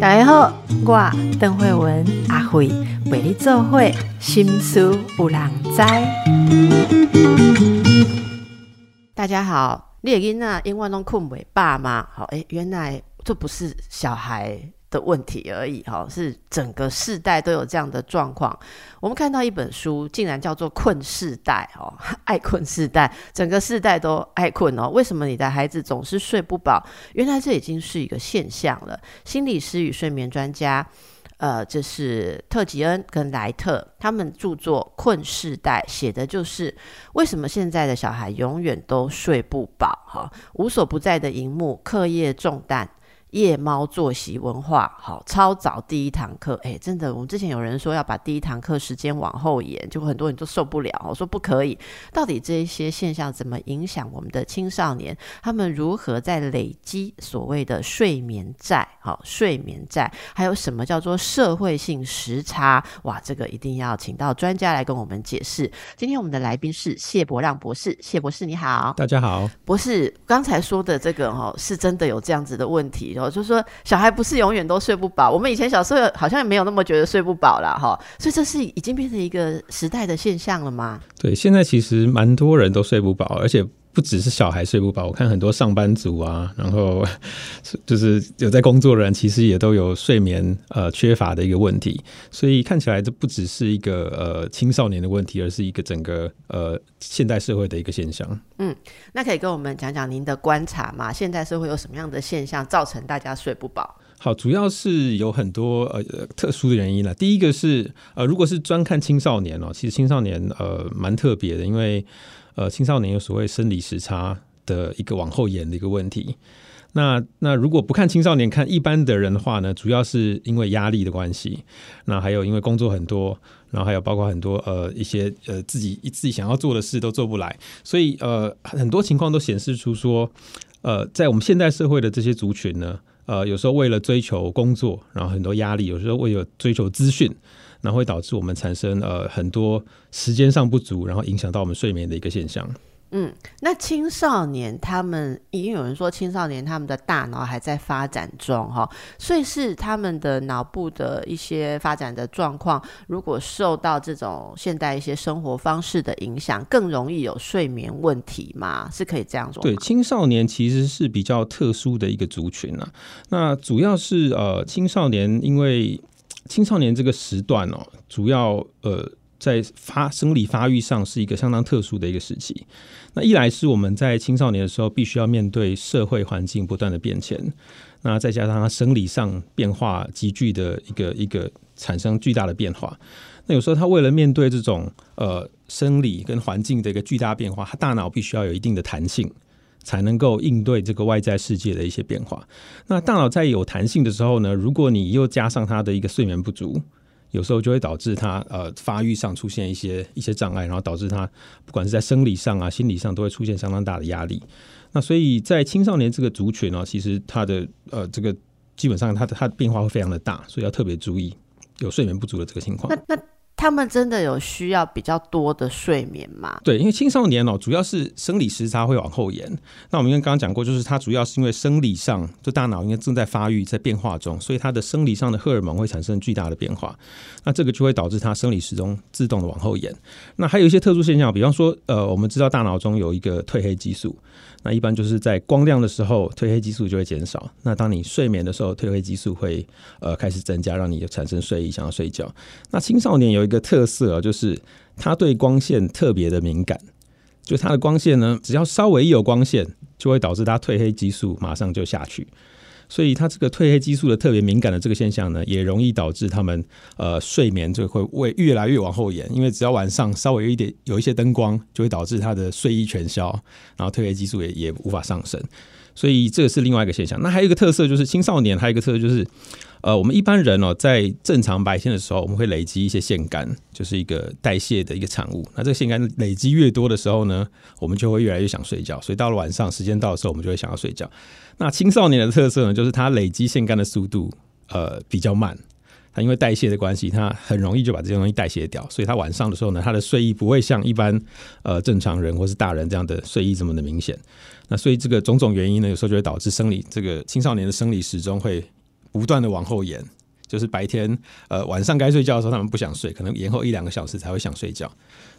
大家好，我邓慧文阿慧为你做会心思有人知。大家好，你的囡仔永远拢困袂饱吗？好，诶，原来这不是小孩的问题而已，哈，是整个世代都有这样的状况。我们看到一本书，竟然叫做“困世代”哦，爱困世代，整个世代都爱困哦。为什么你的孩子总是睡不饱？原来这已经是一个现象了。心理师与睡眠专家，呃，这是特吉恩跟莱特他们著作《困世代》写的就是为什么现在的小孩永远都睡不饱？哈，无所不在的荧幕，课业重担。夜猫作息文化，好，超早第一堂课，哎，真的，我们之前有人说要把第一堂课时间往后延，就很多人都受不了，我说不可以。到底这一些现象怎么影响我们的青少年？他们如何在累积所谓的睡眠债？好，睡眠债还有什么叫做社会性时差？哇，这个一定要请到专家来跟我们解释。今天我们的来宾是谢伯让博士，谢博士你好，大家好，博士刚才说的这个哈，是真的有这样子的问题。就说，小孩不是永远都睡不饱。我们以前小时候好像也没有那么觉得睡不饱啦哈，所以这是已经变成一个时代的现象了吗？对，现在其实蛮多人都睡不饱，而且。不只是小孩睡不饱，我看很多上班族啊，然后 就是有在工作的人，其实也都有睡眠呃缺乏的一个问题。所以看起来这不只是一个呃青少年的问题，而是一个整个呃现代社会的一个现象。嗯，那可以跟我们讲讲您的观察吗？现代社会有什么样的现象造成大家睡不饱？好，主要是有很多呃特殊的原因了。第一个是呃，如果是专看青少年哦，其实青少年呃蛮特别的，因为。呃，青少年有所谓生理时差的一个往后延的一个问题。那那如果不看青少年，看一般的人的话呢，主要是因为压力的关系。那还有因为工作很多，然后还有包括很多呃一些呃自己自己想要做的事都做不来，所以呃很多情况都显示出说，呃在我们现代社会的这些族群呢，呃有时候为了追求工作，然后很多压力，有时候为了追求资讯。然后会导致我们产生呃很多时间上不足，然后影响到我们睡眠的一个现象。嗯，那青少年他们已经有人说青少年他们的大脑还在发展中哈，所以是他们的脑部的一些发展的状况，如果受到这种现代一些生活方式的影响，更容易有睡眠问题吗？是可以这样说？对，青少年其实是比较特殊的一个族群啊。那主要是呃青少年因为。青少年这个时段哦，主要呃在发生理发育上是一个相当特殊的一个时期。那一来是我们在青少年的时候必须要面对社会环境不断的变迁，那再加上他生理上变化急剧的一个一个产生巨大的变化。那有时候他为了面对这种呃生理跟环境的一个巨大变化，他大脑必须要有一定的弹性。才能够应对这个外在世界的一些变化。那大脑在有弹性的时候呢，如果你又加上它的一个睡眠不足，有时候就会导致它呃发育上出现一些一些障碍，然后导致它不管是在生理上啊、心理上都会出现相当大的压力。那所以在青少年这个族群呢，其实它的呃这个基本上它的它的变化会非常的大，所以要特别注意有睡眠不足的这个情况。那那。他们真的有需要比较多的睡眠吗？对，因为青少年哦，主要是生理时差会往后延。那我们刚刚讲过，就是它主要是因为生理上，就大脑应该正在发育、在变化中，所以它的生理上的荷尔蒙会产生巨大的变化。那这个就会导致它生理时钟自动的往后延。那还有一些特殊现象，比方说，呃，我们知道大脑中有一个褪黑激素。那一般就是在光亮的时候，褪黑激素就会减少。那当你睡眠的时候，褪黑激素会呃开始增加，让你产生睡意，想要睡觉。那青少年有一个特色啊，就是他对光线特别的敏感，就他的光线呢，只要稍微一有光线，就会导致他褪黑激素马上就下去。所以，他这个褪黑激素的特别敏感的这个现象呢，也容易导致他们呃睡眠就会会越来越往后延。因为只要晚上稍微有一点有一些灯光，就会导致他的睡意全消，然后褪黑激素也也无法上升。所以这个是另外一个现象。那还有一个特色就是青少年，还有一个特色就是，呃，我们一般人哦，在正常白天的时候，我们会累积一些腺苷，就是一个代谢的一个产物。那这个腺苷累积越多的时候呢，我们就会越来越想睡觉。所以到了晚上时间到的时候，我们就会想要睡觉。那青少年的特色呢，就是他累积腺苷的速度呃比较慢，它因为代谢的关系，它很容易就把这些东西代谢掉，所以它晚上的时候呢，它的睡意不会像一般呃正常人或是大人这样的睡意这么的明显。那所以这个种种原因呢，有时候就会导致生理这个青少年的生理时钟会不断的往后延。就是白天，呃，晚上该睡觉的时候，他们不想睡，可能延后一两个小时才会想睡觉。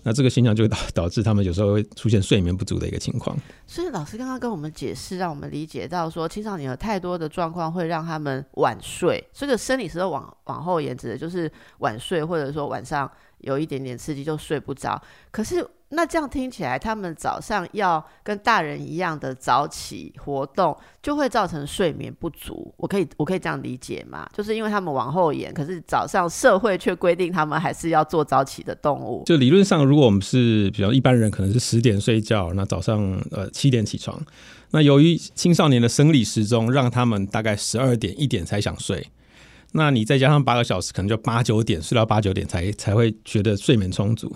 那这个现象就会导导致他们有时候会出现睡眠不足的一个情况。所以老师刚刚跟我们解释，让我们理解到说，青少年有太多的状况会让他们晚睡。这个生理时候往往后延，指的就是晚睡，或者说晚上有一点点刺激就睡不着。可是。那这样听起来，他们早上要跟大人一样的早起活动，就会造成睡眠不足。我可以，我可以这样理解吗？就是因为他们往后延，可是早上社会却规定他们还是要做早起的动物。就理论上，如果我们是比较一般人，可能是十点睡觉，那早上呃七点起床。那由于青少年的生理时钟让他们大概十二点一点才想睡，那你再加上八个小时，可能就八九点睡到八九点才才会觉得睡眠充足。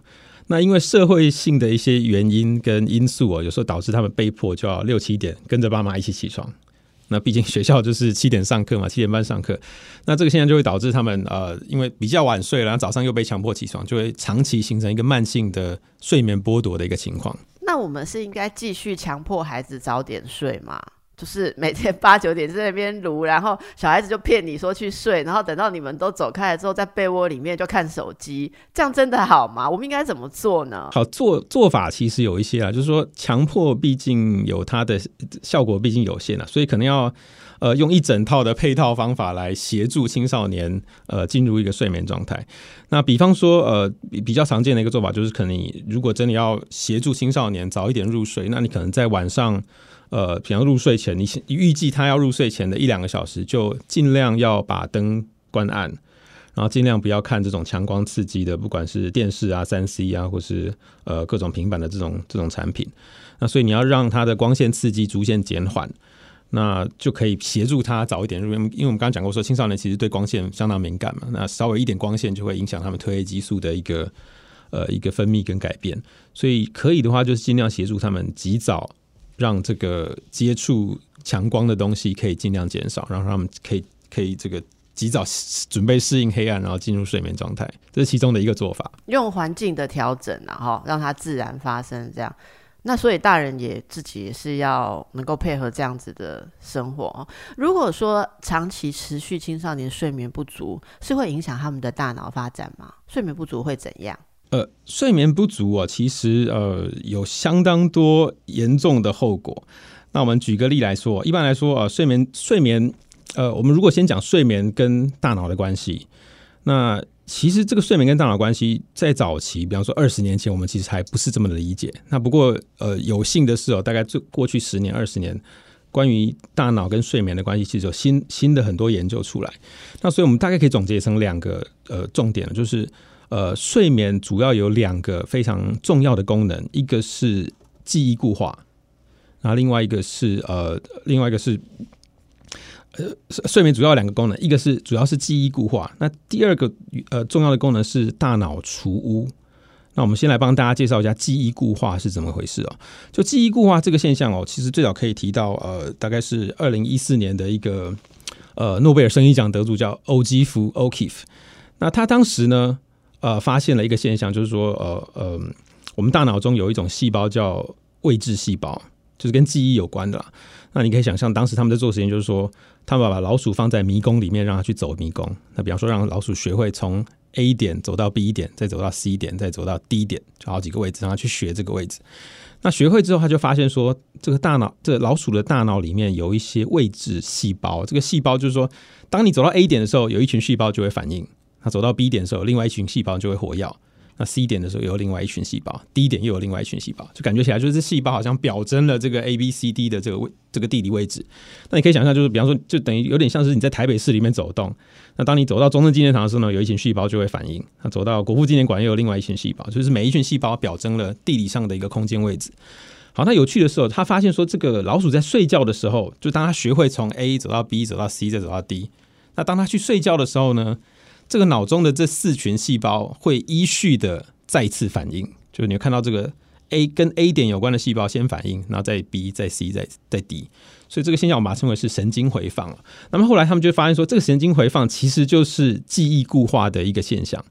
那因为社会性的一些原因跟因素哦，有时候导致他们被迫就要六七点跟着爸妈一起起床。那毕竟学校就是七点上课嘛，七点半上课。那这个现象就会导致他们呃，因为比较晚睡，然后早上又被强迫起床，就会长期形成一个慢性的睡眠剥夺的一个情况。那我们是应该继续强迫孩子早点睡吗？就是每天八九点在那边撸，然后小孩子就骗你说去睡，然后等到你们都走开了之后，在被窝里面就看手机，这样真的好吗？我们应该怎么做呢？好做做法其实有一些啊，就是说强迫毕竟有它的效果，毕竟有限啊，所以可能要呃用一整套的配套方法来协助青少年呃进入一个睡眠状态。那比方说呃比较常见的一个做法就是，可能你如果真的要协助青少年早一点入睡，那你可能在晚上。呃，比方入睡前，你预计他要入睡前的一两个小时，就尽量要把灯关暗，然后尽量不要看这种强光刺激的，不管是电视啊、三 C 啊，或是呃各种平板的这种这种产品。那所以你要让它的光线刺激逐渐减缓，那就可以协助他早一点入眠。因为我们刚刚讲过，说青少年其实对光线相当敏感嘛，那稍微一点光线就会影响他们褪黑激素的一个呃一个分泌跟改变。所以可以的话，就是尽量协助他们及早。让这个接触强光的东西可以尽量减少，然后他们可以可以这个及早准备适应黑暗，然后进入睡眠状态，这是其中的一个做法。用环境的调整，然后让它自然发生，这样。那所以大人也自己也是要能够配合这样子的生活。如果说长期持续青少年睡眠不足，是会影响他们的大脑发展吗？睡眠不足会怎样？呃，睡眠不足啊，其实呃有相当多严重的后果。那我们举个例来说，一般来说啊，睡眠睡眠，呃，我们如果先讲睡眠跟大脑的关系，那其实这个睡眠跟大脑关系在早期，比方说二十年前，我们其实还不是这么的理解。那不过呃，有幸的是哦，大概这过去十年、二十年，关于大脑跟睡眠的关系，其实有新新的很多研究出来。那所以我们大概可以总结成两个呃重点，就是。呃，睡眠主要有两个非常重要的功能，一个是记忆固化，然后另外一个是呃，另外一个是呃，睡眠主要两个功能，一个是主要是记忆固化，那第二个呃重要的功能是大脑除污。那我们先来帮大家介绍一下记忆固化是怎么回事哦。就记忆固化这个现象哦，其实最早可以提到呃，大概是二零一四年的一个呃诺贝尔生理奖得主叫欧基夫 （O'Keefe），那他当时呢。呃，发现了一个现象，就是说，呃呃，我们大脑中有一种细胞叫位置细胞，就是跟记忆有关的啦。那你可以想象，当时他们在做实验，就是说，他们把老鼠放在迷宫里面，让它去走迷宫。那比方说，让老鼠学会从 A 点走到 B 点，再走到 C 点，再走到 D 点，就好几个位置，让它去学这个位置。那学会之后，他就发现说，这个大脑，这老鼠的大脑里面有一些位置细胞。这个细胞就是说，当你走到 A 点的时候，有一群细胞就会反应。那走到 B 点的时候，另外一群细胞就会活跃；那 C 点的时候，有另外一群细胞；D 点又有另外一群细胞，就感觉起来就是细胞好像表征了这个 A、B、C、D 的这个位这个地理位置。那你可以想象，就是比方说，就等于有点像是你在台北市里面走动。那当你走到中正纪念堂的时候呢，有一群细胞就会反应；那走到国父纪念馆又有另外一群细胞，就是每一群细胞表征了地理上的一个空间位置。好，那有趣的时候，他发现说，这个老鼠在睡觉的时候，就当他学会从 A 走到 B，走到 C，再走到 D，那当他去睡觉的时候呢？这个脑中的这四群细胞会依序的再次反应，就是你看到这个 A 跟 A 点有关的细胞先反应，然后再 B、再 C、再再 D，所以这个现象我们称为是神经回放。那么后来他们就发现说，这个神经回放其实就是记忆固化的一个现象，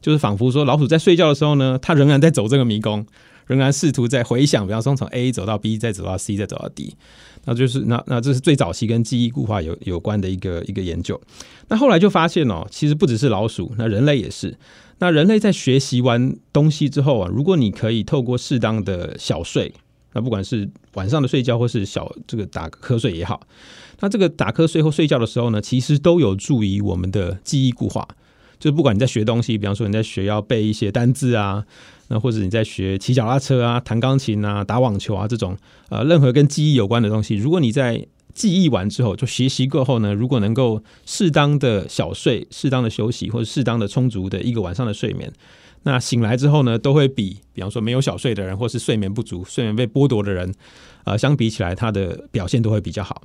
就是仿佛说老鼠在睡觉的时候呢，它仍然在走这个迷宫，仍然试图在回想，比方说从 A 走到 B，再走到 C，再走到 D。那就是那那这是最早期跟记忆固化有有关的一个一个研究。那后来就发现哦，其实不只是老鼠，那人类也是。那人类在学习完东西之后啊，如果你可以透过适当的小睡，那不管是晚上的睡觉或是小这个打瞌睡也好，那这个打瞌睡或睡觉的时候呢，其实都有助于我们的记忆固化。就是不管你在学东西，比方说你在学要背一些单字啊。那或者你在学骑脚踏车啊、弹钢琴啊、打网球啊这种呃任何跟记忆有关的东西，如果你在记忆完之后，就学习过后呢，如果能够适当的小睡、适当的休息或者适当的充足的一个晚上的睡眠，那醒来之后呢，都会比比方说没有小睡的人或是睡眠不足、睡眠被剥夺的人，呃，相比起来，他的表现都会比较好。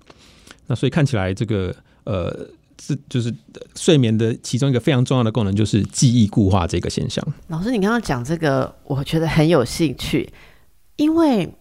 那所以看起来这个呃。是，就是睡眠的其中一个非常重要的功能，就是记忆固化这个现象。老师，你刚刚讲这个，我觉得很有兴趣，因为。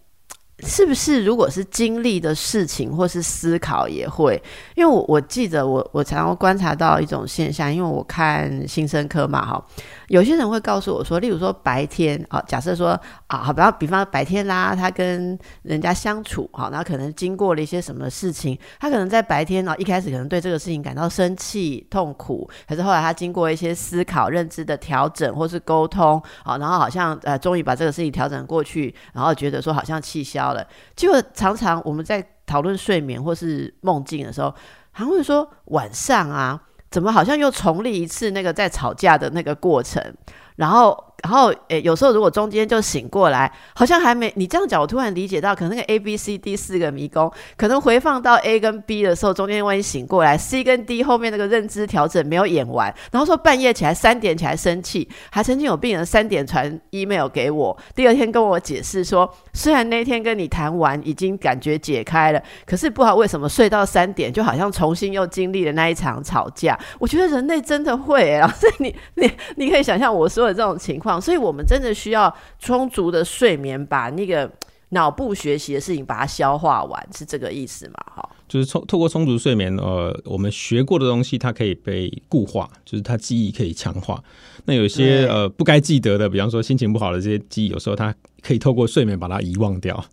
是不是如果是经历的事情或是思考也会？因为我我记得我我常常观察到一种现象，因为我看新生科嘛哈，有些人会告诉我说，例如说白天啊，假设说啊，好，比方比方白天啦，他跟人家相处哈，然后可能经过了一些什么事情，他可能在白天呢一开始可能对这个事情感到生气痛苦，可是后来他经过一些思考认知的调整或是沟通啊，然后好像呃终于把这个事情调整过去，然后觉得说好像气消。了，结果常常我们在讨论睡眠或是梦境的时候，还会说晚上啊，怎么好像又重历一次那个在吵架的那个过程，然后。然后，诶，有时候如果中间就醒过来，好像还没你这样讲，我突然理解到，可能那个 A、B、C、D 四个迷宫，可能回放到 A 跟 B 的时候，中间万一醒过来，C 跟 D 后面那个认知调整没有演完，然后说半夜起来三点起来生气，还曾经有病人三点传 email 给我，第二天跟我解释说，虽然那天跟你谈完已经感觉解开了，可是不知道为什么睡到三点，就好像重新又经历了那一场吵架。我觉得人类真的会，老 师你你你可以想象我说的这种情况。所以，我们真的需要充足的睡眠，把那个脑部学习的事情把它消化完，是这个意思嘛？哈，就是充透过充足睡眠，呃，我们学过的东西它可以被固化，就是它记忆可以强化。那有些呃不该记得的，比方说心情不好的这些记忆，有时候它可以透过睡眠把它遗忘掉。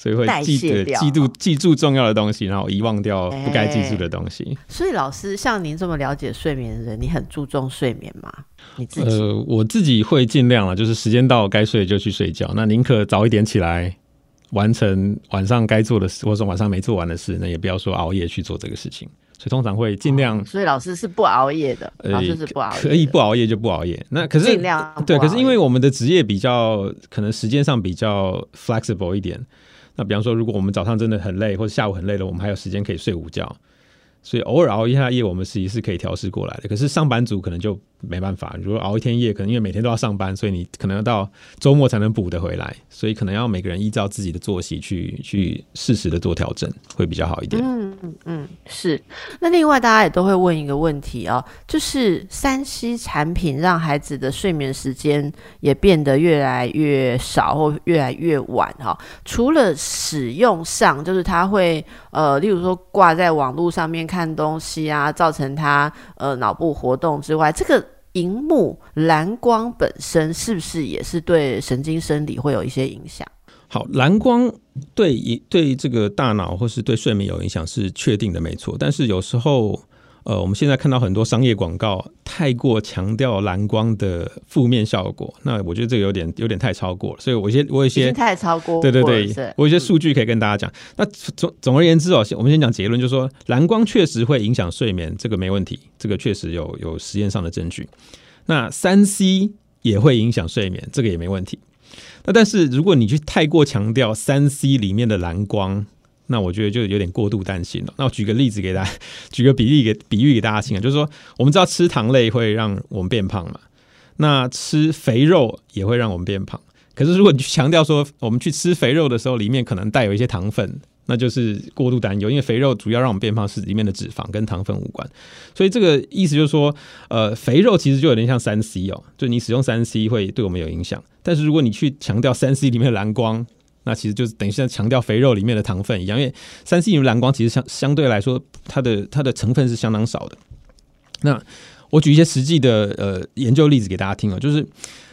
所以会记得、记住、记住重要的东西，然后遗忘掉不该记住的东西。所以，老师像您这么了解睡眠的人，你很注重睡眠吗？你自己？呃，我自己会尽量啊，就是时间到该睡就去睡觉。那宁可早一点起来，完成晚上该做的事，或者晚上没做完的事，那也不要说熬夜去做这个事情。所以通常会尽量。所以老师是不熬夜的，老师是不熬夜，可以不熬夜就不熬夜。那可是尽量对，可是因为我们的职业比较可能时间上比较 flexible 一点。那比方说，如果我们早上真的很累，或者下午很累了，我们还有时间可以睡午觉，所以偶尔熬一下夜，我们实是可以调试过来的。可是上班族可能就。没办法，如果熬一天夜，可能因为每天都要上班，所以你可能要到周末才能补得回来，所以可能要每个人依照自己的作息去去适时的做调整，会比较好一点。嗯嗯嗯，是。那另外大家也都会问一个问题哦，就是三 C 产品让孩子的睡眠时间也变得越来越少或越来越晚哈。除了使用上，就是他会呃，例如说挂在网络上面看东西啊，造成他呃脑部活动之外，这个。荧幕蓝光本身是不是也是对神经生理会有一些影响？好，蓝光对一对这个大脑或是对睡眠有影响是确定的，没错。但是有时候。呃，我们现在看到很多商业广告太过强调蓝光的负面效果，那我觉得这个有点有点太超过了。所以，我先我有些太超过，对对对，我有些数据可以跟大家讲。那总总而言之哦，我们先讲结论，就是说蓝光确实会影响睡眠，这个没问题，这个确实有有实验上的证据。那三 C 也会影响睡眠，这个也没问题。那但是如果你去太过强调三 C 里面的蓝光，那我觉得就有点过度担心了。那我举个例子给大家，举个比例给比喻给大家听啊，就是说我们知道吃糖类会让我们变胖嘛，那吃肥肉也会让我们变胖。可是如果你去强调说我们去吃肥肉的时候，里面可能带有一些糖分，那就是过度担忧，因为肥肉主要让我们变胖是里面的脂肪跟糖分无关。所以这个意思就是说，呃，肥肉其实就有点像三 C 哦，就你使用三 C 会对我们有影响。但是如果你去强调三 C 里面的蓝光，那其实就是等于像强调肥肉里面的糖分一样，因为三 C 蓝光其实相相对来说，它的它的成分是相当少的。那我举一些实际的呃研究例子给大家听啊，就是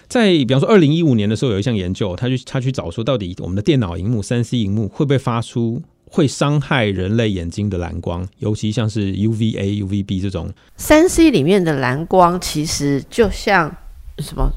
在比方说二零一五年的时候，有一项研究，他去他去找说，到底我们的电脑荧幕三 C 荧幕会不会发出会伤害人类眼睛的蓝光，尤其像是 UVA、UVB 这种三 C 里面的蓝光，其实就像什么？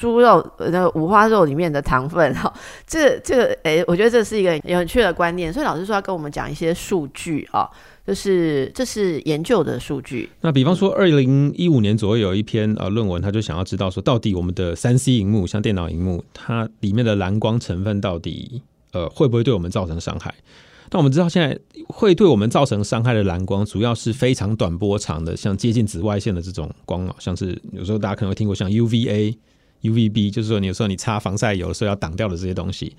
猪肉那五花肉里面的糖分哈，这这个诶，我觉得这是一个有趣的观念，所以老师说要跟我们讲一些数据啊，就是这是研究的数据。那比方说，二零一五年左右有一篇呃论文，他就想要知道说，到底我们的三 C 荧幕，像电脑荧幕，它里面的蓝光成分到底呃会不会对我们造成伤害？那我们知道，现在会对我们造成伤害的蓝光，主要是非常短波长的，像接近紫外线的这种光啊，像是有时候大家可能会听过像 UVA。UVB 就是说，你有时候你擦防晒油的时候要挡掉的这些东西。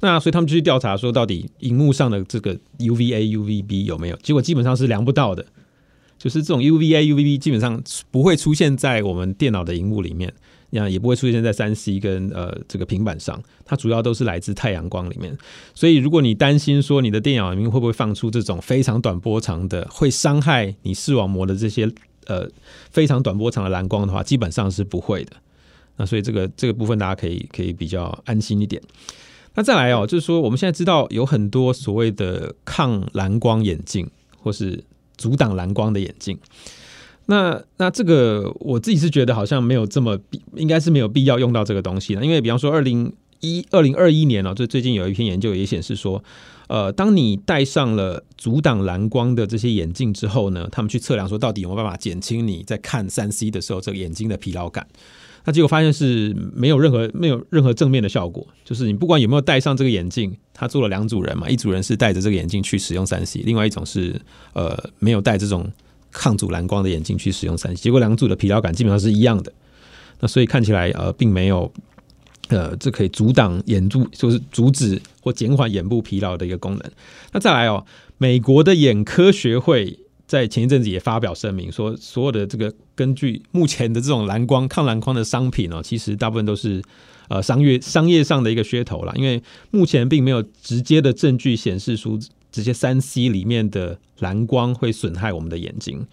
那所以他们就去调查说，到底荧幕上的这个 UVA、UVB 有没有？结果基本上是量不到的。就是这种 UVA、UVB 基本上不会出现在我们电脑的荧幕里面，那也不会出现在三 C 跟呃这个平板上。它主要都是来自太阳光里面。所以如果你担心说你的电脑里面会不会放出这种非常短波长的，会伤害你视网膜的这些呃非常短波长的蓝光的话，基本上是不会的。那所以这个这个部分大家可以可以比较安心一点。那再来哦，就是说我们现在知道有很多所谓的抗蓝光眼镜，或是阻挡蓝光的眼镜。那那这个我自己是觉得好像没有这么必，应该是没有必要用到这个东西了。因为比方说二零一二零二一年哦，最最近有一篇研究也显示说，呃，当你戴上了阻挡蓝光的这些眼镜之后呢，他们去测量说到底有没有办法减轻你在看三 C 的时候这个眼睛的疲劳感。那结果发现是没有任何没有任何正面的效果，就是你不管有没有戴上这个眼镜，他做了两组人嘛，一组人是戴着这个眼镜去使用三 C，另外一种是呃没有戴这种抗阻蓝光的眼镜去使用三 C，结果两组的疲劳感基本上是一样的。那所以看起来呃并没有呃这可以阻挡眼部就是阻止或减缓眼部疲劳的一个功能。那再来哦，美国的眼科学会。在前一阵子也发表声明说，所有的这个根据目前的这种蓝光抗蓝光的商品哦，其实大部分都是呃商业商业上的一个噱头啦，因为目前并没有直接的证据显示出这些三 C 里面的蓝光会损害我们的眼睛。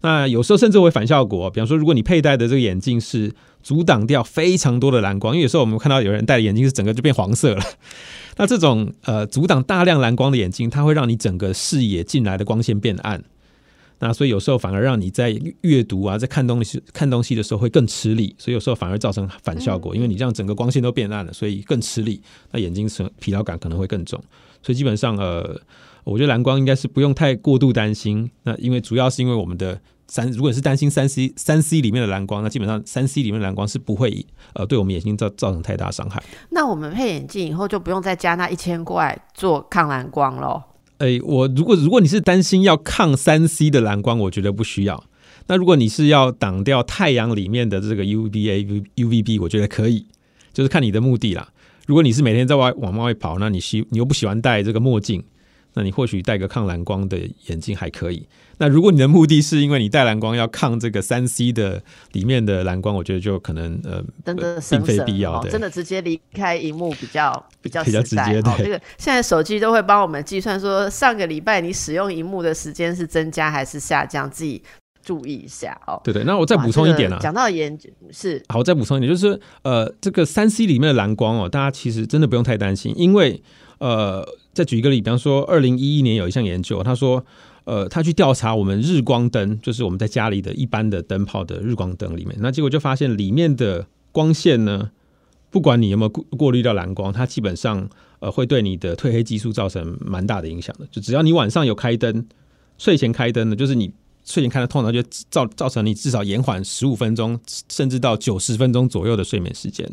那有时候甚至会反效果，比方说，如果你佩戴的这个眼镜是阻挡掉非常多的蓝光，因为有时候我们看到有人戴的眼镜是整个就变黄色了。那这种呃阻挡大量蓝光的眼镜，它会让你整个视野进来的光线变暗。那所以有时候反而让你在阅读啊，在看东西看东西的时候会更吃力，所以有时候反而造成反效果，因为你这样整个光线都变暗了，所以更吃力，那眼睛成疲劳感可能会更重。所以基本上呃，我觉得蓝光应该是不用太过度担心。那因为主要是因为我们的三，如果是担心三 C 三 C 里面的蓝光，那基本上三 C 里面的蓝光是不会呃对我们眼睛造造成太大伤害。那我们配眼镜以后就不用再加那一千块做抗蓝光喽。哎，我如果如果你是担心要抗三 C 的蓝光，我觉得不需要。那如果你是要挡掉太阳里面的这个 UVA、UVB，我觉得可以，就是看你的目的啦。如果你是每天在外往外跑，那你喜你又不喜欢戴这个墨镜。那你或许戴个抗蓝光的眼镜还可以。那如果你的目的是因为你戴蓝光要抗这个三 C 的里面的蓝光，我觉得就可能呃，真的并非必要。真的直接离开荧幕比较 比较比较直接。对，这个现在手机都会帮我们计算说，上个礼拜你使用荧幕的时间是增加还是下降，自己注意一下哦。对对，那我再补充一点啊，讲到研究是好，我再补充一点，就是呃，这个三 C 里面的蓝光哦，大家其实真的不用太担心，因为呃。再举一个例，比方说，二零一一年有一项研究，他说，呃，他去调查我们日光灯，就是我们在家里的一般的灯泡的日光灯里面，那结果就发现里面的光线呢，不管你有没有过过滤掉蓝光，它基本上呃会对你的褪黑激素造成蛮大的影响的。就只要你晚上有开灯，睡前开灯的，就是你睡前开灯，通常就造造成你至少延缓十五分钟，甚至到九十分钟左右的睡眠时间。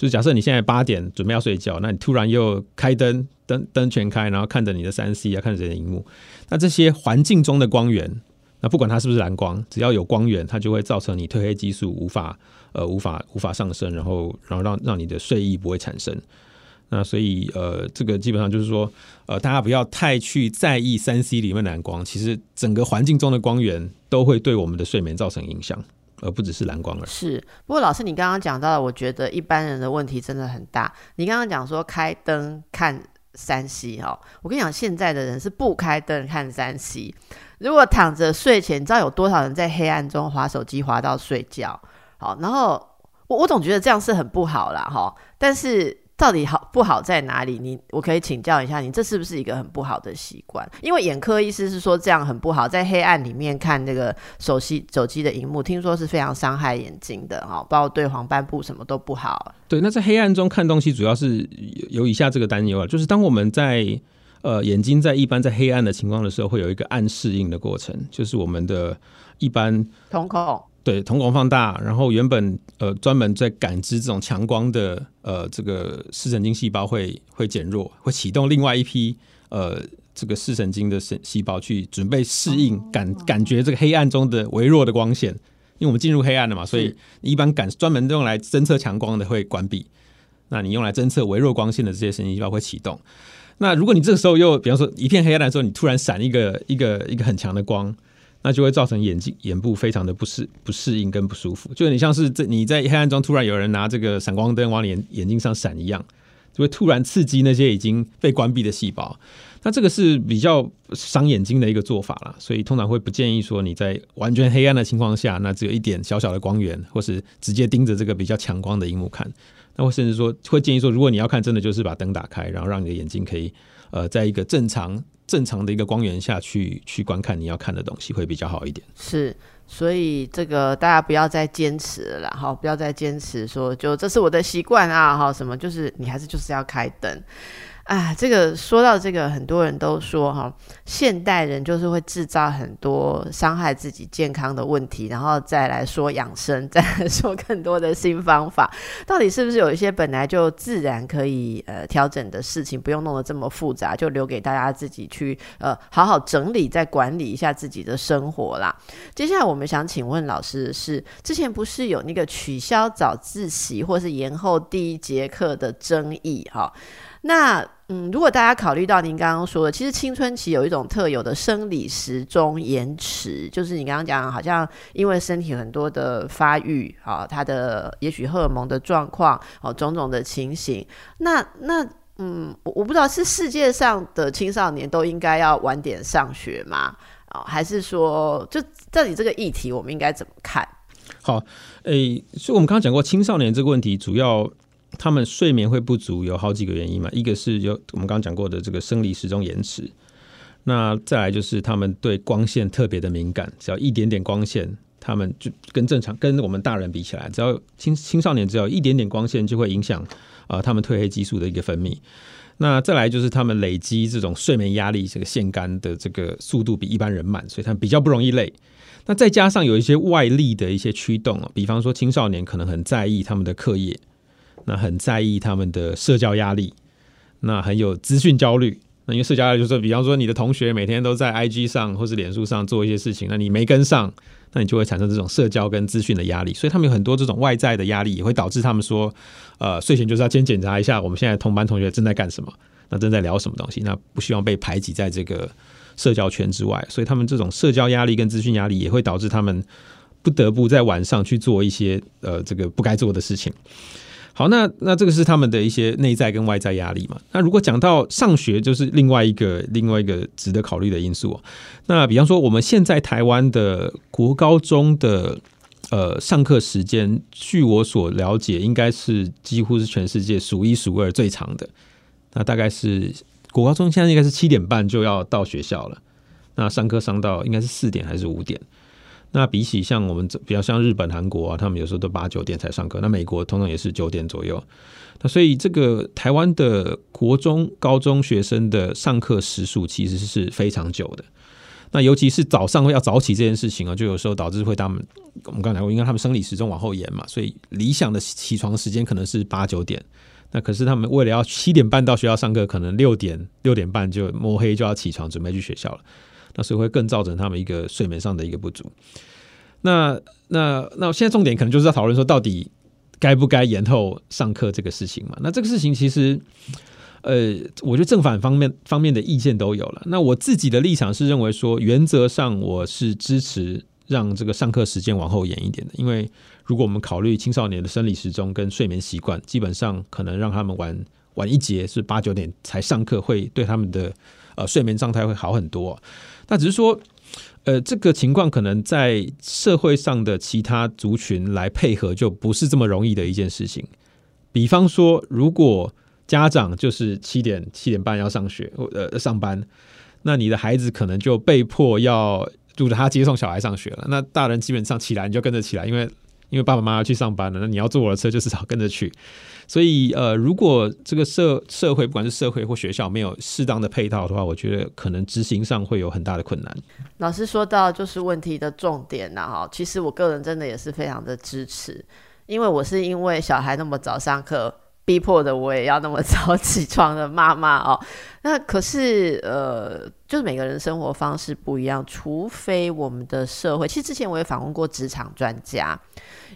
就假设你现在八点准备要睡觉，那你突然又开灯，灯灯全开，然后看着你的三 C 啊，看着你的荧幕，那这些环境中的光源，那不管它是不是蓝光，只要有光源，它就会造成你褪黑激素无法呃无法无法上升，然后然后让让你的睡意不会产生。那所以呃，这个基本上就是说，呃，大家不要太去在意三 C 里面蓝光，其实整个环境中的光源都会对我们的睡眠造成影响。而不只是蓝光而已。是，不过老师，你刚刚讲到，我觉得一般人的问题真的很大。你刚刚讲说开灯看山西哈，我跟你讲，现在的人是不开灯看山西。如果躺着睡前，你知道有多少人在黑暗中划手机划到睡觉？好，然后我我总觉得这样是很不好啦哈。但是到底好不好在哪里？你我可以请教一下你，这是不是一个很不好的习惯？因为眼科医师是说这样很不好，在黑暗里面看这个手机手机的荧幕，听说是非常伤害眼睛的哈，包括对黄斑部什么都不好。对，那在黑暗中看东西，主要是有以下这个担忧啊，就是当我们在呃，眼睛在一般在黑暗的情况的时候，会有一个暗适应的过程，就是我们的一般瞳孔对瞳孔放大，然后原本呃专门在感知这种强光的呃这个视神经细胞会会减弱，会启动另外一批呃这个视神经的神细胞去准备适应感感觉这个黑暗中的微弱的光线，因为我们进入黑暗了嘛，所以一般感专门用来侦测强光的会关闭，那你用来侦测微弱光线的这些神经细胞会启动。那如果你这个时候又，比方说一片黑暗的时候，你突然闪一个一个一个很强的光，那就会造成眼睛眼部非常的不适不适应跟不舒服，就你像是这你在黑暗中突然有人拿这个闪光灯往你眼眼睛上闪一样，就会突然刺激那些已经被关闭的细胞。那这个是比较伤眼睛的一个做法啦，所以通常会不建议说你在完全黑暗的情况下，那只有一点小小的光源，或是直接盯着这个比较强光的荧幕看。那或甚至说会建议说，如果你要看，真的就是把灯打开，然后让你的眼睛可以呃，在一个正常正常的一个光源下去去观看你要看的东西，会比较好一点。是，所以这个大家不要再坚持了，啦，哈，不要再坚持说就这是我的习惯啊，哈，什么就是你还是就是要开灯。啊，这个说到这个，很多人都说哈，现代人就是会制造很多伤害自己健康的问题，然后再来说养生，再来说更多的新方法。到底是不是有一些本来就自然可以呃调整的事情，不用弄得这么复杂，就留给大家自己去呃好好整理，再管理一下自己的生活啦。接下来我们想请问老师的是，之前不是有那个取消早自习或是延后第一节课的争议哈？那嗯，如果大家考虑到您刚刚说的，其实青春期有一种特有的生理时钟延迟，就是你刚刚讲，好像因为身体很多的发育啊，它的也许荷尔蒙的状况哦，种种的情形。那那嗯，我我不知道是世界上的青少年都应该要晚点上学吗？哦，还是说就到底这个议题我们应该怎么看？好，诶，所以我们刚刚讲过青少年这个问题，主要。他们睡眠会不足，有好几个原因嘛。一个是有我们刚刚讲过的这个生理时钟延迟，那再来就是他们对光线特别的敏感，只要一点点光线，他们就跟正常跟我们大人比起来，只要青青少年只要一点点光线就会影响啊他们褪黑激素的一个分泌。那再来就是他们累积这种睡眠压力，这个腺苷的这个速度比一般人慢，所以他们比较不容易累。那再加上有一些外力的一些驱动啊，比方说青少年可能很在意他们的课业。那很在意他们的社交压力，那很有资讯焦虑。那因为社交压力就是，比方说你的同学每天都在 IG 上或是脸书上做一些事情，那你没跟上，那你就会产生这种社交跟资讯的压力。所以他们有很多这种外在的压力，也会导致他们说，呃，睡前就是要先检查一下我们现在同班同学正在干什么，那正在聊什么东西，那不希望被排挤在这个社交圈之外。所以他们这种社交压力跟资讯压力，也会导致他们不得不在晚上去做一些呃这个不该做的事情。好，那那这个是他们的一些内在跟外在压力嘛？那如果讲到上学，就是另外一个另外一个值得考虑的因素。那比方说，我们现在台湾的国高中的呃上课时间，据我所了解，应该是几乎是全世界数一数二最长的。那大概是国高中现在应该是七点半就要到学校了，那上课上到应该是四点还是五点？那比起像我们比较像日本、韩国啊，他们有时候都八九点才上课。那美国通常也是九点左右。那所以这个台湾的国中、高中学生的上课时数其实是非常久的。那尤其是早上要早起这件事情啊，就有时候导致会他们我们刚才讲过，因为他们生理时钟往后延嘛，所以理想的起床时间可能是八九点。那可是他们为了要七点半到学校上课，可能六点六点半就摸黑就要起床准备去学校了。那所以会更造成他们一个睡眠上的一个不足。那那那现在重点可能就是在讨论说，到底该不该延后上课这个事情嘛？那这个事情其实，呃，我觉得正反方面方面的意见都有了。那我自己的立场是认为说，原则上我是支持让这个上课时间往后延一点的，因为如果我们考虑青少年的生理时钟跟睡眠习惯，基本上可能让他们晚晚一节是八九点才上课，会对他们的呃睡眠状态会好很多。那只是说，呃，这个情况可能在社会上的其他族群来配合，就不是这么容易的一件事情。比方说，如果家长就是七点七点半要上学或呃上班，那你的孩子可能就被迫要住着他接送小孩上学了。那大人基本上起来你就跟着起来，因为因为爸爸妈妈去上班了，那你要坐我的车就至少跟着去。所以呃，如果这个社社会不管是社会或学校没有适当的配套的话，我觉得可能执行上会有很大的困难。老师说到就是问题的重点了，哈，其实我个人真的也是非常的支持。因为我是因为小孩那么早上课，逼迫的我也要那么早 起床的妈妈哦。那可是呃，就是每个人生活方式不一样，除非我们的社会，其实之前我也访问过职场专家，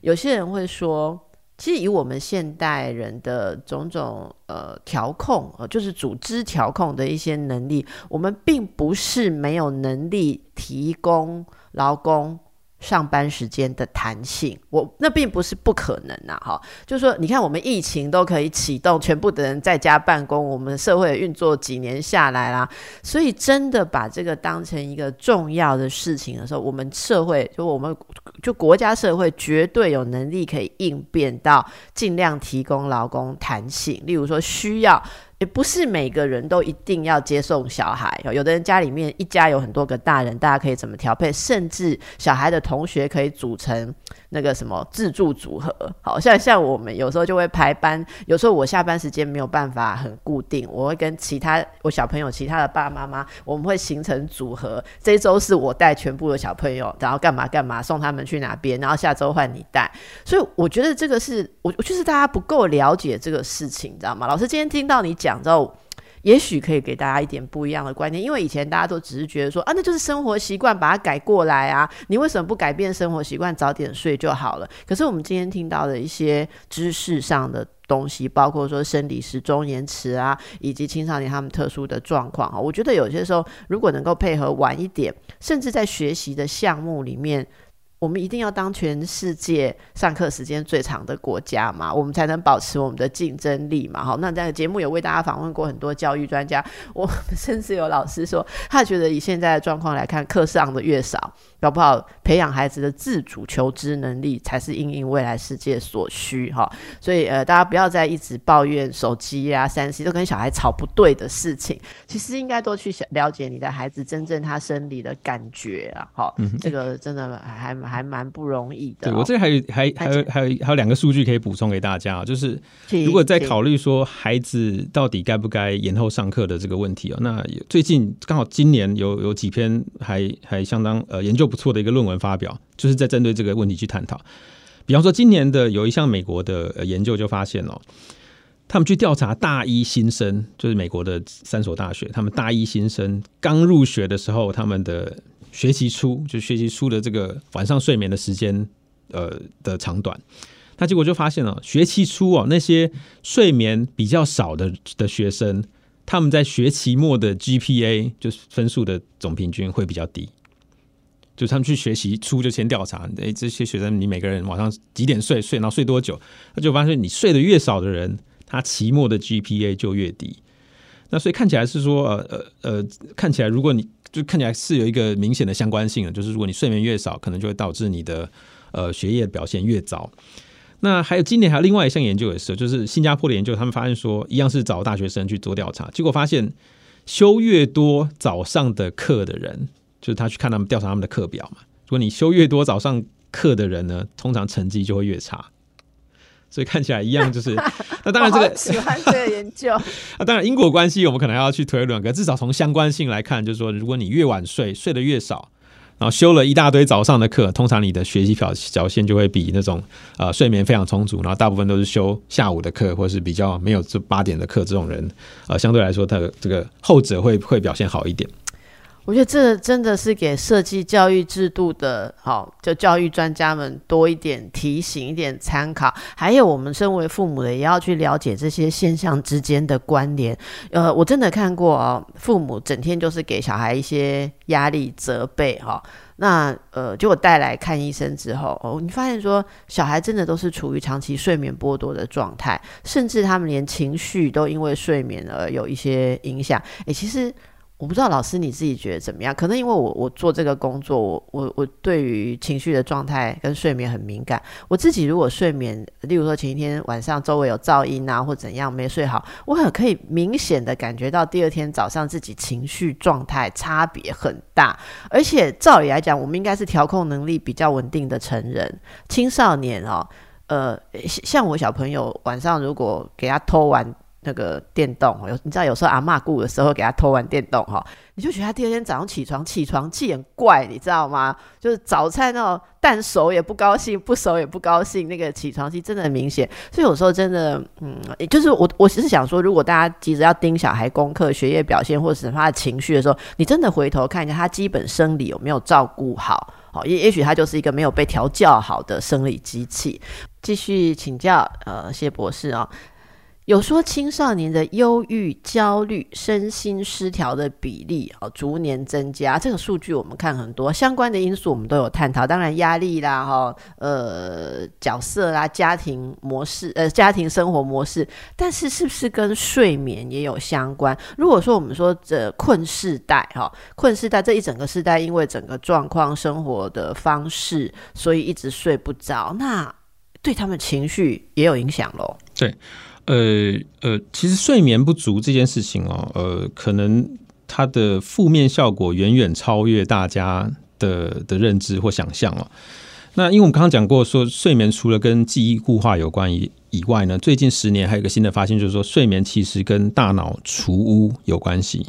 有些人会说，其实以我们现代人的种种呃调控，呃，就是组织调控的一些能力，我们并不是没有能力提供劳工。上班时间的弹性，我那并不是不可能呐，哈，就是说，你看我们疫情都可以启动，全部的人在家办公，我们社会运作几年下来啦，所以真的把这个当成一个重要的事情的时候，我们社会就我们就国家社会绝对有能力可以应变到尽量提供劳工弹性，例如说需要。也不是每个人都一定要接送小孩，有的人家里面一家有很多个大人，大家可以怎么调配，甚至小孩的同学可以组成那个什么自助组合。好像像我们有时候就会排班，有时候我下班时间没有办法很固定，我会跟其他我小朋友其他的爸爸妈妈，我们会形成组合。这周是我带全部的小朋友，然后干嘛干嘛送他们去哪边，然后下周换你带。所以我觉得这个是我，我就是大家不够了解这个事情，你知道吗？老师今天听到你讲。讲之后，也许可以给大家一点不一样的观念，因为以前大家都只是觉得说啊，那就是生活习惯，把它改过来啊，你为什么不改变生活习惯，早点睡就好了？可是我们今天听到的一些知识上的东西，包括说生理时钟延迟啊，以及青少年他们特殊的状况哈，我觉得有些时候如果能够配合晚一点，甚至在学习的项目里面。我们一定要当全世界上课时间最长的国家嘛，我们才能保持我们的竞争力嘛。好，那这个节目也为大家访问过很多教育专家，我们甚至有老师说，他觉得以现在的状况来看，课上的越少，搞不好培养孩子的自主求知能力才是应应未来世界所需哈。所以呃，大家不要再一直抱怨手机啊、三 C 都跟小孩吵不对的事情，其实应该多去了解你的孩子真正他生理的感觉啊。好，这个真的还蛮。还蛮不容易的。对我这还有还还有还有还有两个数据可以补充给大家，就是如果在考虑说孩子到底该不该延后上课的这个问题哦，那最近刚好今年有有几篇还还相当呃研究不错的一个论文发表，就是在针对这个问题去探讨。比方说今年的有一项美国的研究就发现哦，他们去调查大一新生，就是美国的三所大学，他们大一新生刚入学的时候，他们的学期初就学期初的这个晚上睡眠的时间，呃的长短，那结果就发现了，学期初哦那些睡眠比较少的的学生，他们在学期末的 GPA 就是分数的总平均会比较低。就他们去学习初就先调查，哎，这些学生你每个人晚上几点睡，睡然后睡多久，他就发现你睡得越少的人，他期末的 GPA 就越低。那所以看起来是说，呃呃呃，看起来如果你就看起来是有一个明显的相关性的，就是如果你睡眠越少，可能就会导致你的呃学业表现越糟。那还有今年还有另外一项研究也是，就是新加坡的研究，他们发现说，一样是找大学生去做调查，结果发现修越多早上的课的人，就是他去看他们调查他们的课表嘛，如果你修越多早上课的人呢，通常成绩就会越差。所以看起来一样，就是 那当然这个喜欢这个研究。那 当然因果关系，我们可能要去推论。可至少从相关性来看，就是说，如果你越晚睡，睡得越少，然后修了一大堆早上的课，通常你的学习表表现就会比那种呃睡眠非常充足，然后大部分都是修下午的课，或是比较没有这八点的课这种人，呃，相对来说，他的这个后者会会表现好一点。我觉得这真的是给设计教育制度的，好，就教育专家们多一点提醒、一点参考。还有我们身为父母的，也要去了解这些现象之间的关联。呃，我真的看过哦，父母整天就是给小孩一些压力、责备，哈。那呃，结果带来看医生之后，哦，你发现说小孩真的都是处于长期睡眠剥夺的状态，甚至他们连情绪都因为睡眠而有一些影响。诶，其实。我不知道老师你自己觉得怎么样？可能因为我我做这个工作，我我我对于情绪的状态跟睡眠很敏感。我自己如果睡眠，例如说前一天晚上周围有噪音啊，或怎样没睡好，我很可以明显的感觉到第二天早上自己情绪状态差别很大。而且照理来讲，我们应该是调控能力比较稳定的成人，青少年哦，呃，像我小朋友晚上如果给他偷玩。那个电动，有你知道，有时候阿妈顾的时候给他偷玩电动哈，你就觉得他第二天早上起床起床气很怪，你知道吗？就是早餐那种蛋熟也不高兴，不熟也不高兴，那个起床气真的很明显。所以有时候真的，嗯，也就是我我只是想说，如果大家急着要盯小孩功课、学业表现或者是他的情绪的时候，你真的回头看一下他基本生理有没有照顾好，好也也许他就是一个没有被调教好的生理机器。继续请教呃谢博士啊。有说青少年的忧郁、焦虑、身心失调的比例哦逐年增加，这个数据我们看很多相关的因素，我们都有探讨。当然压力啦，哈，呃，角色啦，家庭模式，呃，家庭生活模式，但是是不是跟睡眠也有相关？如果说我们说这困世代，哈，困世代这一整个世代，因为整个状况、生活的方式，所以一直睡不着，那对他们情绪也有影响喽？对。呃呃，其实睡眠不足这件事情哦，呃，可能它的负面效果远远超越大家的的认知或想象哦。那因为我们刚刚讲过，说睡眠除了跟记忆固化有关以以外呢，最近十年还有一个新的发现，就是说睡眠其实跟大脑除污有关系。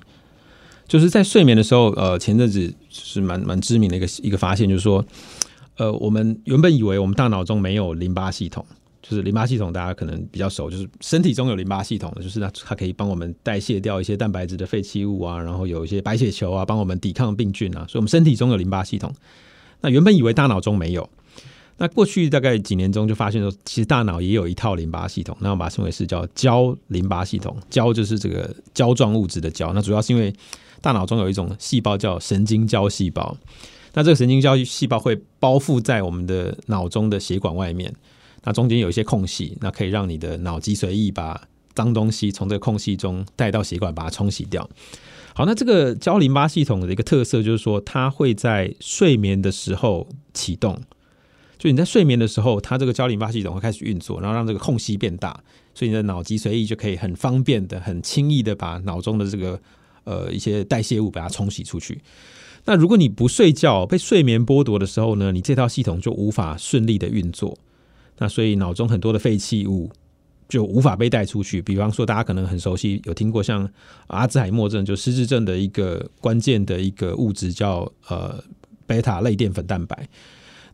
就是在睡眠的时候，呃，前阵子是蛮蛮知名的一个一个发现，就是说，呃，我们原本以为我们大脑中没有淋巴系统。就是淋巴系统，大家可能比较熟，就是身体中有淋巴系统的，就是它它可以帮我们代谢掉一些蛋白质的废弃物啊，然后有一些白血球啊，帮我们抵抗病菌啊，所以我们身体中有淋巴系统。那原本以为大脑中没有，那过去大概几年中就发现说，其实大脑也有一套淋巴系统，那我把它称为是叫胶淋巴系统，胶就是这个胶状物质的胶。那主要是因为大脑中有一种细胞叫神经胶细胞，那这个神经胶细胞会包覆在我们的脑中的血管外面。那中间有一些空隙，那可以让你的脑脊髓液把脏东西从这个空隙中带到血管，把它冲洗掉。好，那这个胶淋巴系统的一个特色就是说，它会在睡眠的时候启动。就你在睡眠的时候，它这个胶淋巴系统会开始运作，然后让这个空隙变大，所以你的脑脊髓液就可以很方便的、很轻易的把脑中的这个呃一些代谢物把它冲洗出去。那如果你不睡觉，被睡眠剥夺的时候呢，你这套系统就无法顺利的运作。那所以脑中很多的废弃物就无法被带出去。比方说，大家可能很熟悉，有听过像阿兹海默症，就失智症的一个关键的一个物质叫呃贝塔类淀粉蛋白。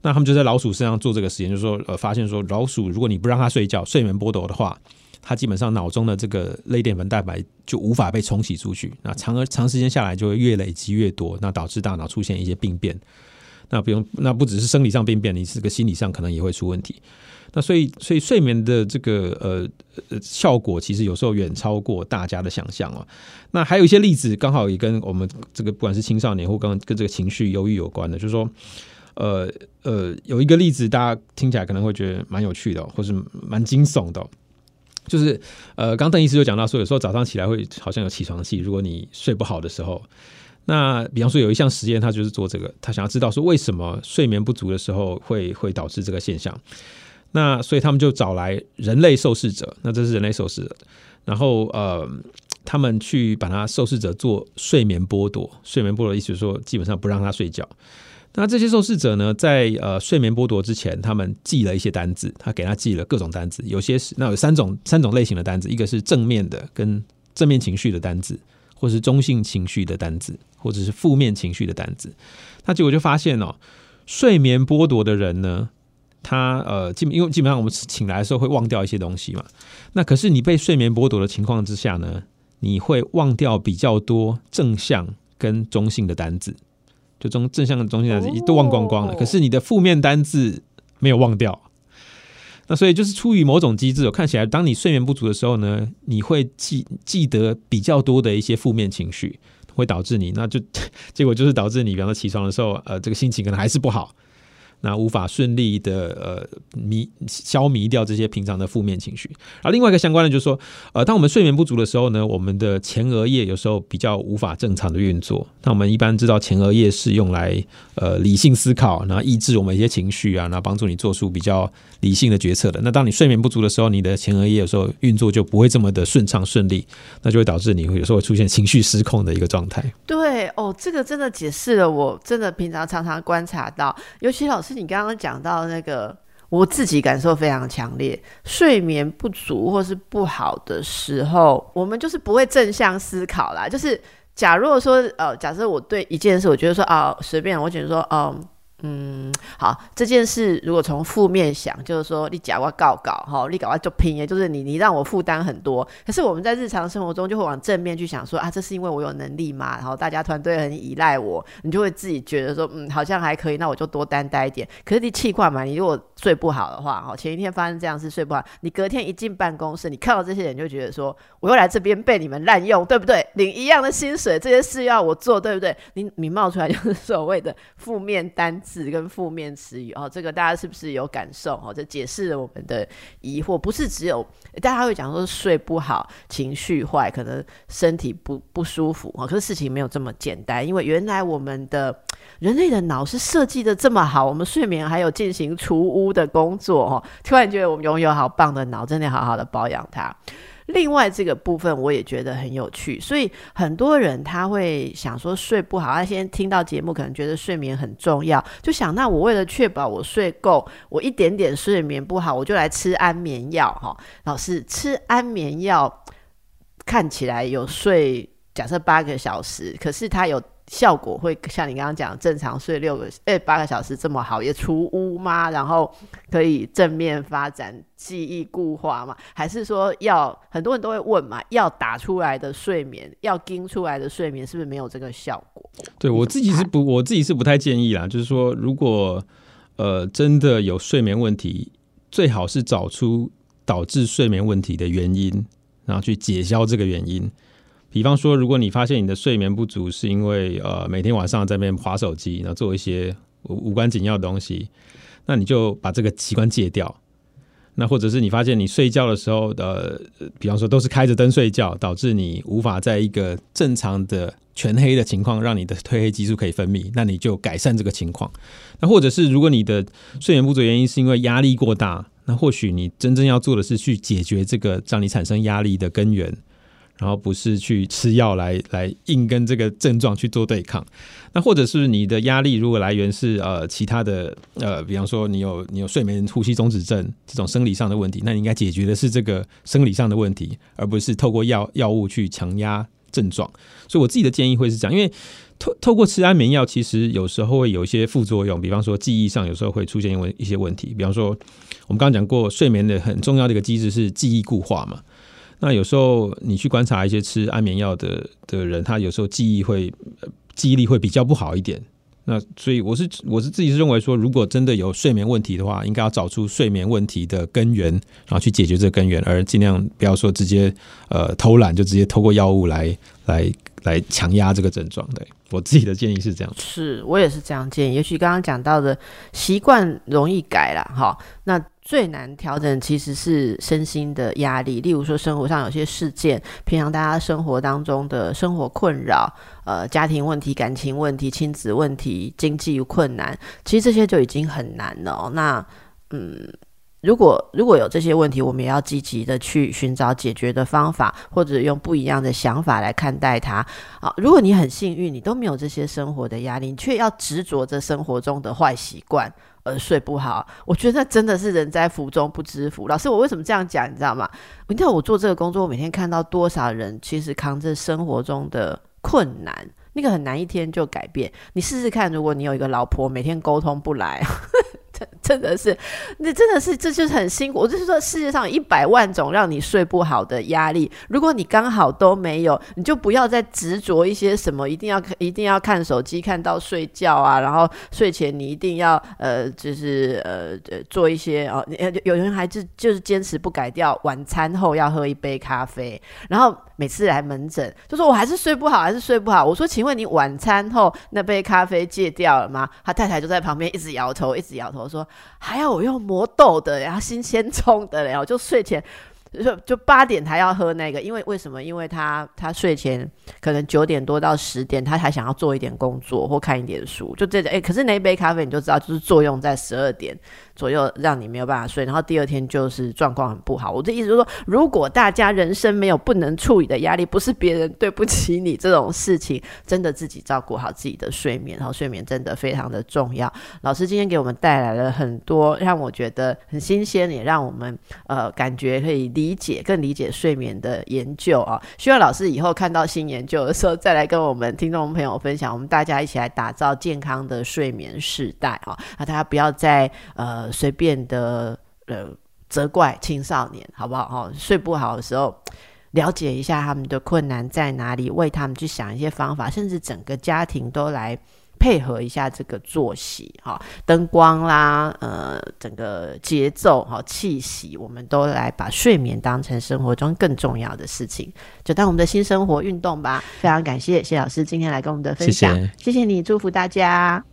那他们就在老鼠身上做这个实验，就是说呃发现说，老鼠如果你不让它睡觉，睡眠剥夺的话，它基本上脑中的这个类淀粉蛋白就无法被冲洗出去。那长而长时间下来，就会越累积越多，那导致大脑出现一些病变。那不用，那不只是生理上病变，你这个心理上可能也会出问题。那所以，所以睡眠的这个呃呃效果，其实有时候远超过大家的想象哦。那还有一些例子，刚好也跟我们这个不管是青少年或刚跟这个情绪忧郁有关的，就是说，呃呃，有一个例子，大家听起来可能会觉得蛮有趣的，或是蛮惊悚的，就是呃，刚邓医师就讲到说，有时候早上起来会好像有起床气，如果你睡不好的时候。那比方说有一项实验，他就是做这个，他想要知道说为什么睡眠不足的时候会会导致这个现象。那所以他们就找来人类受试者，那这是人类受试者，然后呃，他们去把他受试者做睡眠剥夺，睡眠剥夺的意思是说基本上不让他睡觉。那这些受试者呢，在呃睡眠剥夺之前，他们记了一些单子，他给他记了各种单子，有些是那有三种三种类型的单子，一个是正面的跟正面情绪的单子。或是中性情绪的单子，或者是负面情绪的单子，那结果就发现哦，睡眠剥夺的人呢，他呃基本因为基本上我们醒来的时候会忘掉一些东西嘛，那可是你被睡眠剥夺的情况之下呢，你会忘掉比较多正向跟中性的单字，就中正向的中性单字都忘光光了，可是你的负面单字没有忘掉。那所以就是出于某种机制，看起来当你睡眠不足的时候呢，你会记记得比较多的一些负面情绪，会导致你，那就 结果就是导致你，比方说起床的时候，呃，这个心情可能还是不好。那无法顺利的呃弥消弭掉这些平常的负面情绪，而另外一个相关的就是说，呃，当我们睡眠不足的时候呢，我们的前额叶有时候比较无法正常的运作。那我们一般知道前额叶是用来呃理性思考，然后抑制我们一些情绪啊，然后帮助你做出比较理性的决策的。那当你睡眠不足的时候，你的前额叶有时候运作就不会这么的顺畅顺利，那就会导致你会有时候会出现情绪失控的一个状态。对哦，这个真的解释了我真的平常常常观察到，尤其老师。是你刚刚讲到那个，我自己感受非常强烈，睡眠不足或是不好的时候，我们就是不会正向思考啦。就是假如说，呃，假设我对一件事，我觉得说，啊，随便，我觉得说，嗯。嗯，好，这件事如果从负面想，就是说你假我告告哈，你搞我就拼，也就是你你让我负担很多。可是我们在日常生活中就会往正面去想，说啊，这是因为我有能力嘛，然后大家团队很依赖我，你就会自己觉得说，嗯，好像还可以，那我就多担待一点。可是你气惯嘛，你如果睡不好的话，哈，前一天发生这样事睡不好，你隔天一进办公室，你看到这些人就觉得说，我又来这边被你们滥用，对不对？领一样的薪水，这些事要我做，对不对？你你冒出来就是所谓的负面单字跟负面词语哦，这个大家是不是有感受？哦，这解释了我们的疑惑，不是只有大家会讲说睡不好、情绪坏，可能身体不不舒服哦。可是事情没有这么简单，因为原来我们的人类的脑是设计的这么好，我们睡眠还有进行除污的工作哦。突然觉得我们拥有好棒的脑，真的好好的保养它。另外这个部分我也觉得很有趣，所以很多人他会想说睡不好，他先听到节目可能觉得睡眠很重要，就想那我为了确保我睡够，我一点点睡眠不好，我就来吃安眠药哈。老师吃安眠药看起来有睡，假设八个小时，可是他有。效果会像你刚刚讲，正常睡六个诶八个小时这么好，也除污吗？然后可以正面发展记忆固化吗？还是说要很多人都会问嘛？要打出来的睡眠，要盯出来的睡眠，是不是没有这个效果？对我自己是不，我自己是不太建议啦。就是说，如果呃真的有睡眠问题，最好是找出导致睡眠问题的原因，然后去解消这个原因。比方说，如果你发现你的睡眠不足是因为呃每天晚上在那边划手机，然后做一些无关紧要的东西，那你就把这个习惯戒掉。那或者是你发现你睡觉的时候的，比方说都是开着灯睡觉，导致你无法在一个正常的全黑的情况让你的褪黑激素可以分泌，那你就改善这个情况。那或者是如果你的睡眠不足原因是因为压力过大，那或许你真正要做的是去解决这个让你产生压力的根源。然后不是去吃药来来硬跟这个症状去做对抗，那或者是你的压力如果来源是呃其他的呃，比方说你有你有睡眠呼吸中止症这种生理上的问题，那你应该解决的是这个生理上的问题，而不是透过药药物去强压症状。所以我自己的建议会是这样，因为透透过吃安眠药，其实有时候会有一些副作用，比方说记忆上有时候会出现问一些问题，比方说我们刚刚讲过，睡眠的很重要的一个机制是记忆固化嘛。那有时候你去观察一些吃安眠药的的人，他有时候记忆会记忆力会比较不好一点。那所以我是我是自己是认为说，如果真的有睡眠问题的话，应该要找出睡眠问题的根源，然后去解决这个根源，而尽量不要说直接呃偷懒，就直接透过药物来来来强压这个症状。对我自己的建议是这样，是我也是这样建议。也许刚刚讲到的习惯容易改了哈，那。最难调整其实是身心的压力，例如说生活上有些事件，平常大家生活当中的生活困扰，呃，家庭问题、感情问题、亲子问题、经济困难，其实这些就已经很难了。那嗯，如果如果有这些问题，我们也要积极的去寻找解决的方法，或者用不一样的想法来看待它。啊，如果你很幸运，你都没有这些生活的压力，你却要执着着生活中的坏习惯。而睡不好，我觉得那真的是人在福中不知福。老师，我为什么这样讲？你知道吗？你知道我做这个工作，我每天看到多少人其实扛着生活中的困难，那个很难一天就改变。你试试看，如果你有一个老婆，每天沟通不来，真的是，那真的是这就是很辛苦。我就是说，世界上一百万种让你睡不好的压力，如果你刚好都没有，你就不要再执着一些什么，一定要一定要看手机看到睡觉啊，然后睡前你一定要呃，就是呃做一些哦，有人还是就是坚持不改掉，晚餐后要喝一杯咖啡，然后。每次来门诊就说我还是睡不好，还是睡不好。我说，请问你晚餐后那杯咖啡戒掉了吗？他太太就在旁边一直摇头，一直摇头说还要我用磨豆的，然后新鲜冲的，然后就睡前。就就八点他要喝那个，因为为什么？因为他他睡前可能九点多到十点，他还想要做一点工作或看一点书，就这个哎，可是那一杯咖啡你就知道，就是作用在十二点左右，让你没有办法睡，然后第二天就是状况很不好。我的意思就是说，如果大家人生没有不能处理的压力，不是别人对不起你这种事情，真的自己照顾好自己的睡眠，然后睡眠真的非常的重要。老师今天给我们带来了很多让我觉得很新鲜，也让我们呃感觉可以。理解更理解睡眠的研究啊，希望老师以后看到新研究的时候，再来跟我们听众朋友分享，我们大家一起来打造健康的睡眠时代啊！那大家不要再呃随便的呃责怪青少年，好不好？哈，睡不好的时候，了解一下他们的困难在哪里，为他们去想一些方法，甚至整个家庭都来。配合一下这个作息，哈，灯光啦，呃，整个节奏，哈，气息，我们都来把睡眠当成生活中更重要的事情，就当我们的新生活运动吧。非常感谢谢老师今天来跟我们的分享，谢谢你，祝福大家。